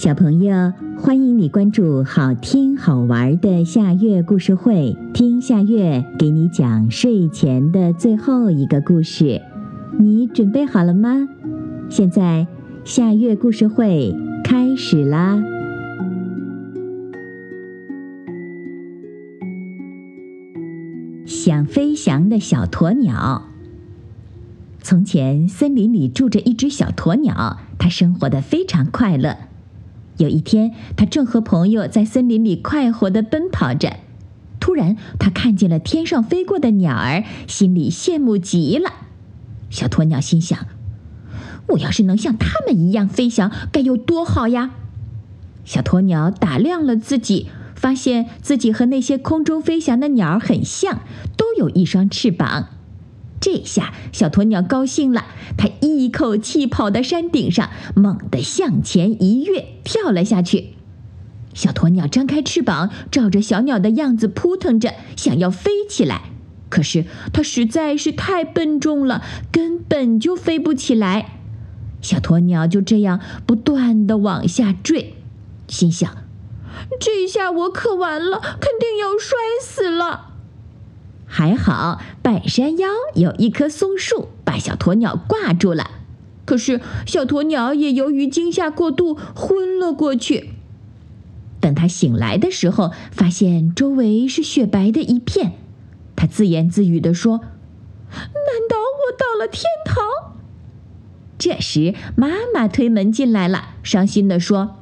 小朋友，欢迎你关注好听好玩的夏月故事会，听夏月给你讲睡前的最后一个故事。你准备好了吗？现在夏月故事会开始啦！想飞翔的小鸵鸟。从前，森林里住着一只小鸵鸟，它生活的非常快乐。有一天，它正和朋友在森林里快活地奔跑着，突然，它看见了天上飞过的鸟儿，心里羡慕极了。小鸵鸟心想：“我要是能像它们一样飞翔，该有多好呀！”小鸵鸟打量了自己，发现自己和那些空中飞翔的鸟儿很像，都有一双翅膀。这下小鸵鸟高兴了，它一口气跑到山顶上，猛地向前一跃，跳了下去。小鸵鸟张开翅膀，照着小鸟的样子扑腾着，想要飞起来。可是它实在是太笨重了，根本就飞不起来。小鸵鸟就这样不断地往下坠，心想：这下我可完了，肯定要摔死了。还好，半山腰有一棵松树，把小鸵鸟挂住了。可是，小鸵鸟也由于惊吓过度，昏了过去。等他醒来的时候，发现周围是雪白的一片。他自言自语地说：“难道我到了天堂？”这时，妈妈推门进来了，伤心地说：“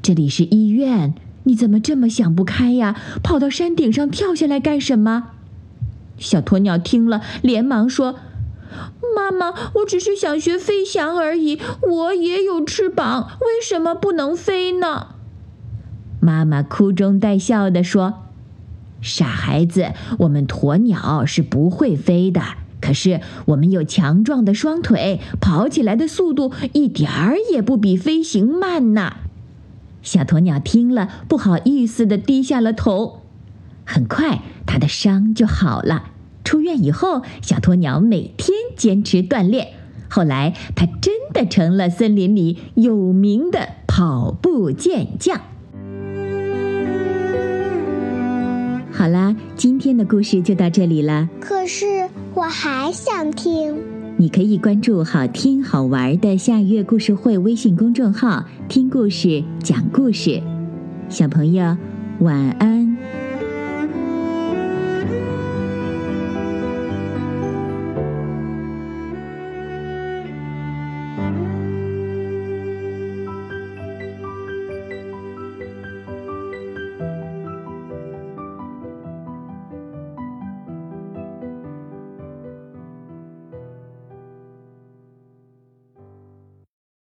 这里是医院，你怎么这么想不开呀？跑到山顶上跳下来干什么？”小鸵鸟听了，连忙说：“妈妈，我只是想学飞翔而已。我也有翅膀，为什么不能飞呢？”妈妈哭中带笑地说：“傻孩子，我们鸵鸟是不会飞的。可是我们有强壮的双腿，跑起来的速度一点儿也不比飞行慢呢。”小鸵鸟听了，不好意思地低下了头。很快，他的伤就好了。出院以后，小鸵鸟每天坚持锻炼。后来，他真的成了森林里有名的跑步健将。好啦，今天的故事就到这里了。可是我还想听。你可以关注“好听好玩的夏月故事会”微信公众号，听故事，讲故事。小朋友，晚安。